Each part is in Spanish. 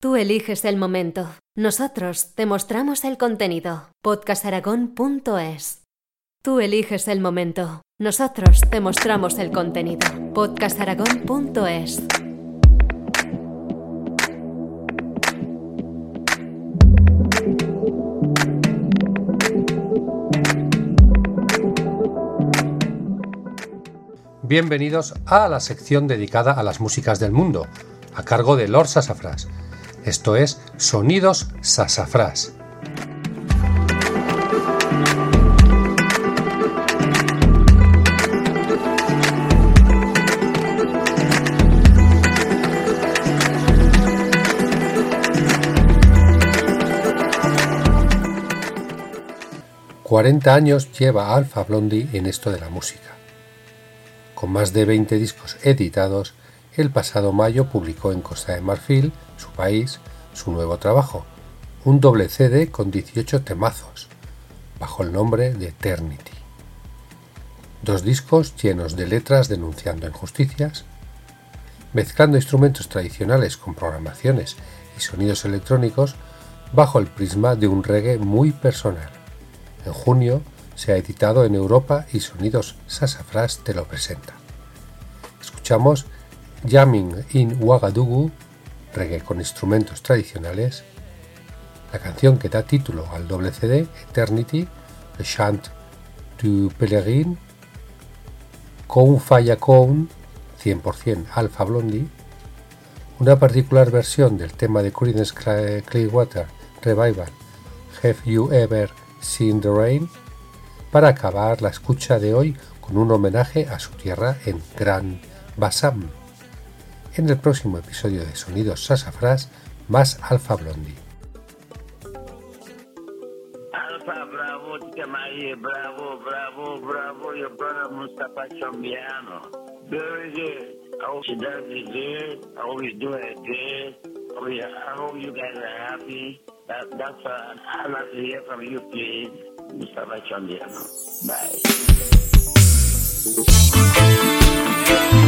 Tú eliges el momento. Nosotros te mostramos el contenido. podcastaragón.es. Tú eliges el momento. Nosotros te mostramos el contenido. podcastaragón.es. Bienvenidos a la sección dedicada a las músicas del mundo, a cargo de Lord Sassafras. Esto es Sonidos Sassafras. Cuarenta años lleva Alpha Blondie en esto de la música. Con más de 20 discos editados, el pasado mayo publicó en Costa de Marfil, su país, su nuevo trabajo, un doble CD con 18 temazos, bajo el nombre de Eternity. Dos discos llenos de letras denunciando injusticias, mezclando instrumentos tradicionales con programaciones y sonidos electrónicos bajo el prisma de un reggae muy personal. En junio se ha editado en Europa y Sonidos Sassafras te lo presenta. Escuchamos Jamming in Ouagadougou, reggae con instrumentos tradicionales, la canción que da título al doble CD, Eternity, Le Chant du Pèlerin, Con Faya Con, 100% Alpha Blondie, una particular versión del tema de Creedence Clearwater Revival, Have You Ever Seen the Rain, para acabar la escucha de hoy con un homenaje a su tierra en Gran Bassam. En el próximo episodio de Sonidos Sassafras, más Alfa Blondie. Alpha Bravo, Tikamaye, bravo, bravo, bravo, your brother Mustafa Chombiano. Very good. I hope she does it good. I hope you're doing good. You, I hope you guys are happy. That, that's uh, I'd like to hear from you, please. Mustafa Chombiano. Bye.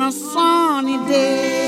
on a sunny day.